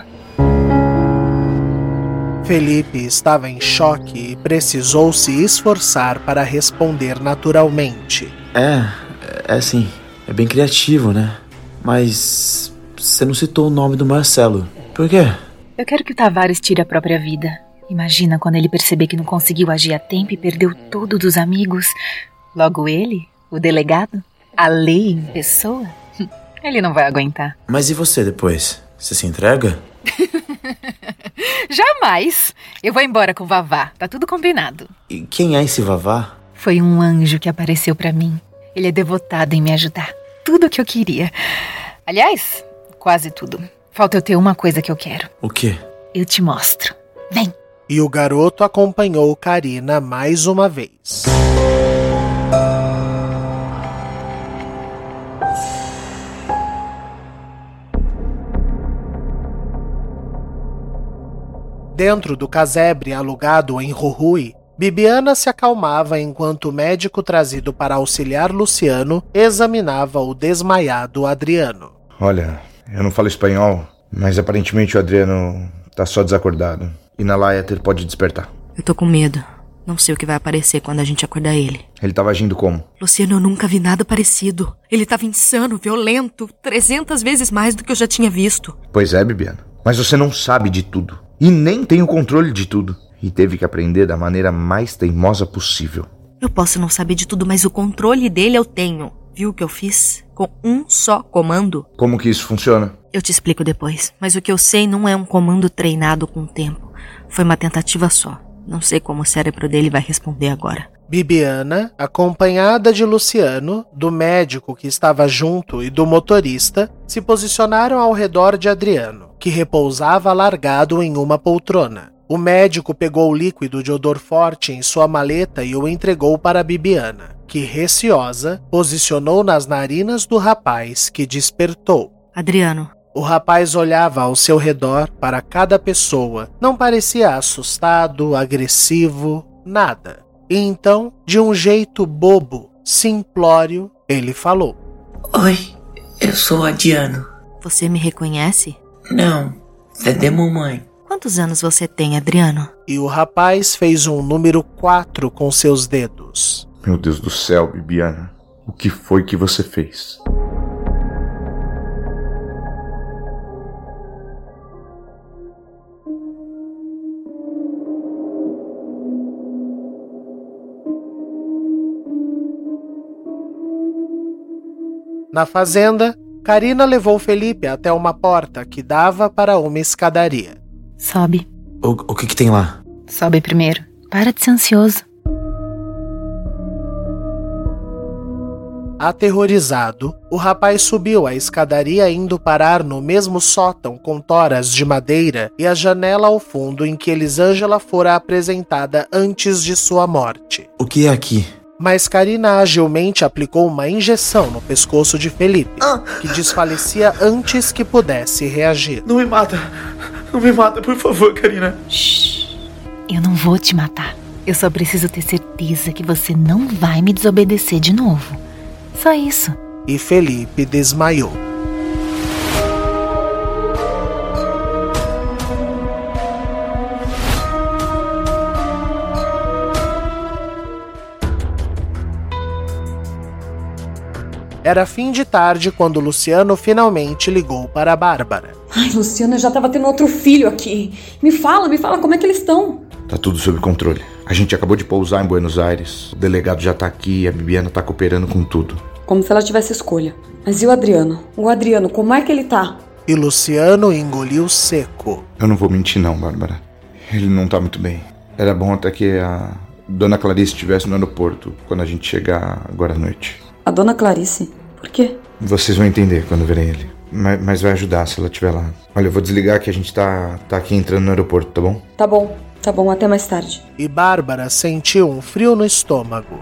[SPEAKER 1] Felipe estava em choque e precisou se esforçar para responder naturalmente.
[SPEAKER 2] É, é sim. É bem criativo, né? Mas você não citou o nome do Marcelo. Por quê?
[SPEAKER 13] Eu quero que o Tavares tire a própria vida. Imagina quando ele perceber que não conseguiu agir a tempo e perdeu todos dos amigos. Logo ele, o delegado, a lei em pessoa. Ele não vai aguentar.
[SPEAKER 2] Mas e você depois? Você se entrega?
[SPEAKER 13] Jamais! Eu vou embora com o Vavá. Tá tudo combinado.
[SPEAKER 2] E quem é esse Vavá?
[SPEAKER 13] Foi um anjo que apareceu para mim. Ele é devotado em me ajudar. Tudo o que eu queria. Aliás, quase tudo. Falta eu ter uma coisa que eu quero.
[SPEAKER 2] O quê?
[SPEAKER 13] Eu te mostro. Vem.
[SPEAKER 1] E o garoto acompanhou Karina mais uma vez. Dentro do casebre alugado em Rurui, Bibiana se acalmava enquanto o médico trazido para auxiliar Luciano examinava o desmaiado Adriano.
[SPEAKER 18] Olha, eu não falo espanhol, mas aparentemente o Adriano tá só desacordado. E na Laeter pode despertar.
[SPEAKER 20] Eu tô com medo. Não sei o que vai aparecer quando a gente acordar ele.
[SPEAKER 18] Ele tava agindo como?
[SPEAKER 20] Luciano, eu nunca vi nada parecido. Ele tava insano, violento, 300 vezes mais do que eu já tinha visto.
[SPEAKER 18] Pois é, Bibiana. Mas você não sabe de tudo. E nem tem o controle de tudo. E teve que aprender da maneira mais teimosa possível.
[SPEAKER 20] Eu posso não saber de tudo, mas o controle dele eu tenho. Viu o que eu fiz? Com um só comando?
[SPEAKER 18] Como que isso funciona?
[SPEAKER 20] Eu te explico depois. Mas o que eu sei não é um comando treinado com o tempo. Foi uma tentativa só. Não sei como o cérebro dele vai responder agora.
[SPEAKER 1] Bibiana, acompanhada de Luciano, do médico que estava junto e do motorista, se posicionaram ao redor de Adriano, que repousava largado em uma poltrona. O médico pegou o líquido de odor forte em sua maleta e o entregou para Bibiana, que, receosa, posicionou nas narinas do rapaz, que despertou.
[SPEAKER 20] Adriano,
[SPEAKER 1] o rapaz olhava ao seu redor para cada pessoa. Não parecia assustado, agressivo, nada. E então, de um jeito bobo, simplório, ele falou:
[SPEAKER 21] Oi, eu sou Adriano.
[SPEAKER 20] Você me reconhece?
[SPEAKER 21] Não, é de mamãe.
[SPEAKER 20] Quantos anos você tem, Adriano?
[SPEAKER 1] E o rapaz fez um número 4 com seus dedos.
[SPEAKER 18] Meu Deus do céu, Bibiana. O que foi que você fez?
[SPEAKER 1] Na fazenda, Karina levou Felipe até uma porta que dava para uma escadaria.
[SPEAKER 13] Sobe.
[SPEAKER 2] O, o que, que tem lá?
[SPEAKER 13] Sobe primeiro. Para de ser ansioso.
[SPEAKER 1] Aterrorizado, o rapaz subiu a escadaria indo parar no mesmo sótão com toras de madeira e a janela ao fundo em que Elisângela fora apresentada antes de sua morte.
[SPEAKER 2] O que é aqui?
[SPEAKER 1] Mas Karina agilmente aplicou uma injeção no pescoço de Felipe, que desfalecia antes que pudesse reagir.
[SPEAKER 16] Não me mata. Não me mata, por favor, Karina.
[SPEAKER 13] Shh. Eu não vou te matar. Eu só preciso ter certeza que você não vai me desobedecer de novo. Só isso.
[SPEAKER 1] E Felipe desmaiou. Era fim de tarde quando Luciano finalmente ligou para a Bárbara.
[SPEAKER 3] Ai, Luciano, eu já tava tendo outro filho aqui. Me fala, me fala como é que eles estão.
[SPEAKER 18] Tá tudo sob controle. A gente acabou de pousar em Buenos Aires. O delegado já tá aqui e a Bibiana tá cooperando com tudo.
[SPEAKER 3] Como se ela tivesse escolha. Mas e o Adriano? O Adriano, como é que ele tá?
[SPEAKER 1] E Luciano engoliu seco.
[SPEAKER 18] Eu não vou mentir não, Bárbara. Ele não tá muito bem. Era bom até que a Dona Clarice estivesse no aeroporto quando a gente chegar agora à noite.
[SPEAKER 3] A dona Clarice? Por quê?
[SPEAKER 18] Vocês vão entender quando verem ele. Mas, mas vai ajudar se ela estiver lá. Olha, eu vou desligar que a gente tá, tá aqui entrando no aeroporto, tá bom?
[SPEAKER 3] Tá bom, tá bom, até mais tarde.
[SPEAKER 1] E Bárbara sentiu um frio no estômago.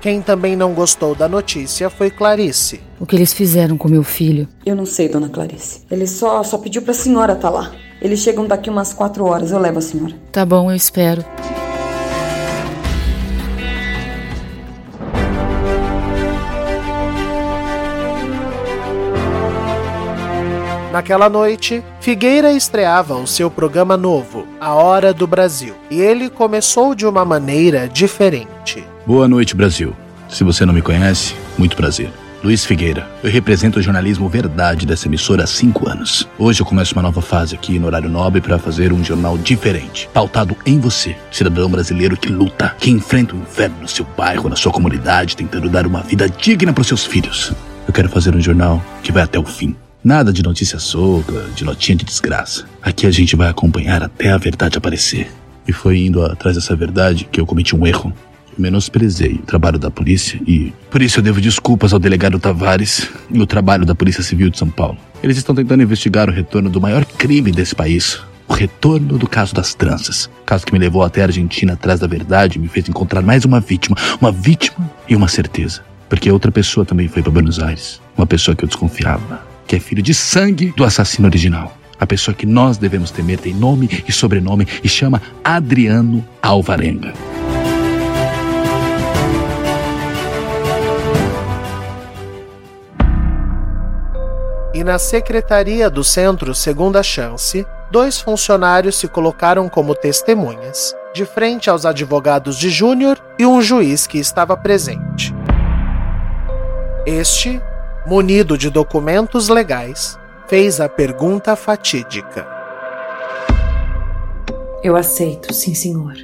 [SPEAKER 1] Quem também não gostou da notícia foi Clarice.
[SPEAKER 15] O que eles fizeram com meu filho?
[SPEAKER 3] Eu não sei, dona Clarice. Ele só, só pediu pra senhora tá lá. Eles chegam daqui umas quatro horas, eu levo a senhora.
[SPEAKER 15] Tá bom, eu espero.
[SPEAKER 1] Naquela noite, Figueira estreava o seu programa novo, A Hora do Brasil, e ele começou de uma maneira diferente.
[SPEAKER 8] Boa noite, Brasil. Se você não me conhece, muito prazer. Luiz Figueira. Eu represento o jornalismo verdade dessa emissora há cinco anos. Hoje eu começo uma nova fase aqui no horário nobre para fazer um jornal diferente, pautado em você, cidadão brasileiro que luta, que enfrenta o inferno no seu bairro, na sua comunidade, tentando dar uma vida digna para os seus filhos. Eu quero fazer um jornal que vai até o fim. Nada de notícia solta, de notinha de desgraça. Aqui a gente vai acompanhar até a verdade aparecer. E foi indo atrás dessa verdade que eu cometi um erro. Menosprezei o trabalho da polícia e por isso eu devo desculpas ao delegado Tavares e o trabalho da Polícia Civil de São Paulo. Eles estão tentando investigar o retorno do maior crime desse país. O retorno do caso das tranças. Caso que me levou até a Argentina atrás da verdade me fez encontrar mais uma vítima. Uma vítima e uma certeza. Porque outra pessoa também foi para Buenos Aires. Uma pessoa que eu desconfiava que é filho de sangue do assassino original. A pessoa que nós devemos temer tem nome e sobrenome e chama Adriano Alvarenga.
[SPEAKER 1] E na secretaria do Centro Segunda Chance, dois funcionários se colocaram como testemunhas, de frente aos advogados de Júnior e um juiz que estava presente. Este munido de documentos legais, fez a pergunta fatídica.
[SPEAKER 17] Eu aceito, sim, senhor.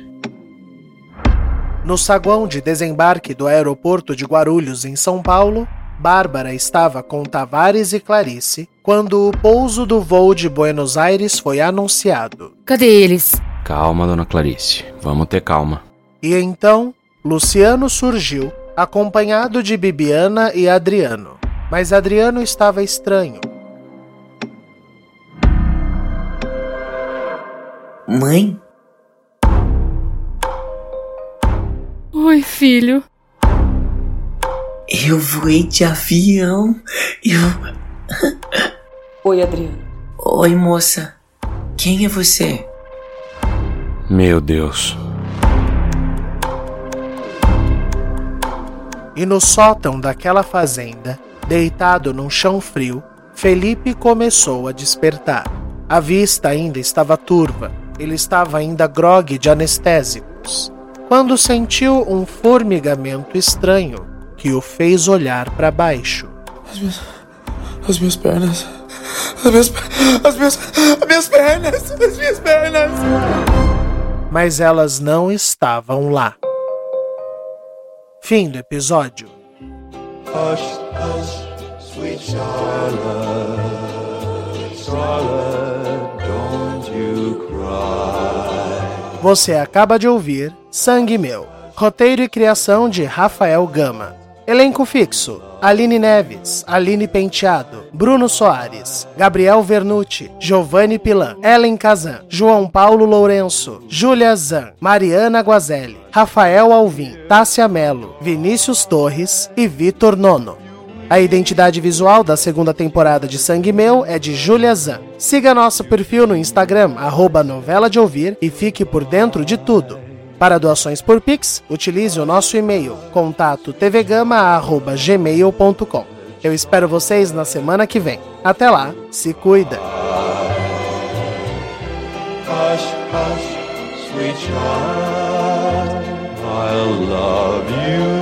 [SPEAKER 1] No saguão de desembarque do aeroporto de Guarulhos, em São Paulo, Bárbara estava com Tavares e Clarice quando o pouso do voo de Buenos Aires foi anunciado.
[SPEAKER 15] Cadê eles?
[SPEAKER 5] Calma, dona Clarice. Vamos ter calma.
[SPEAKER 1] E então, Luciano surgiu, acompanhado de Bibiana e Adriano. Mas Adriano estava estranho.
[SPEAKER 21] Mãe?
[SPEAKER 15] Oi, filho.
[SPEAKER 21] Eu voei de avião. Eu.
[SPEAKER 3] Oi, Adriano.
[SPEAKER 21] Oi, moça. Quem é você?
[SPEAKER 5] Meu Deus.
[SPEAKER 1] E no sótão daquela fazenda, deitado num chão frio, Felipe começou a despertar. A vista ainda estava turva, ele estava ainda grogue de anestésicos, quando sentiu um formigamento estranho que o fez olhar para baixo.
[SPEAKER 10] As minhas, as minhas pernas. As minhas, as minhas, as minhas pernas, as minhas pernas.
[SPEAKER 1] Mas elas não estavam lá. Fim do episódio.
[SPEAKER 19] Hush,
[SPEAKER 1] Você acaba de ouvir Sangue Meu. Roteiro e criação de Rafael Gama. Elenco fixo: Aline Neves, Aline Penteado, Bruno Soares, Gabriel Vernucci, Giovanni Pilan, Ellen Kazan, João Paulo Lourenço, Júlia Zan, Mariana Guazelli, Rafael Alvim, Tássia Melo, Vinícius Torres e Vitor Nono. A identidade visual da segunda temporada de Sangue Meu é de Julia Zan. Siga nosso perfil no Instagram, arroba novela de ouvir, e fique por dentro de tudo. Para doações por Pix, utilize o nosso e-mail, contato tvgama.gmail.com. Eu espero vocês na semana que vem. Até lá, se cuida!
[SPEAKER 19] Hush, hush, sweet child, I'll love you.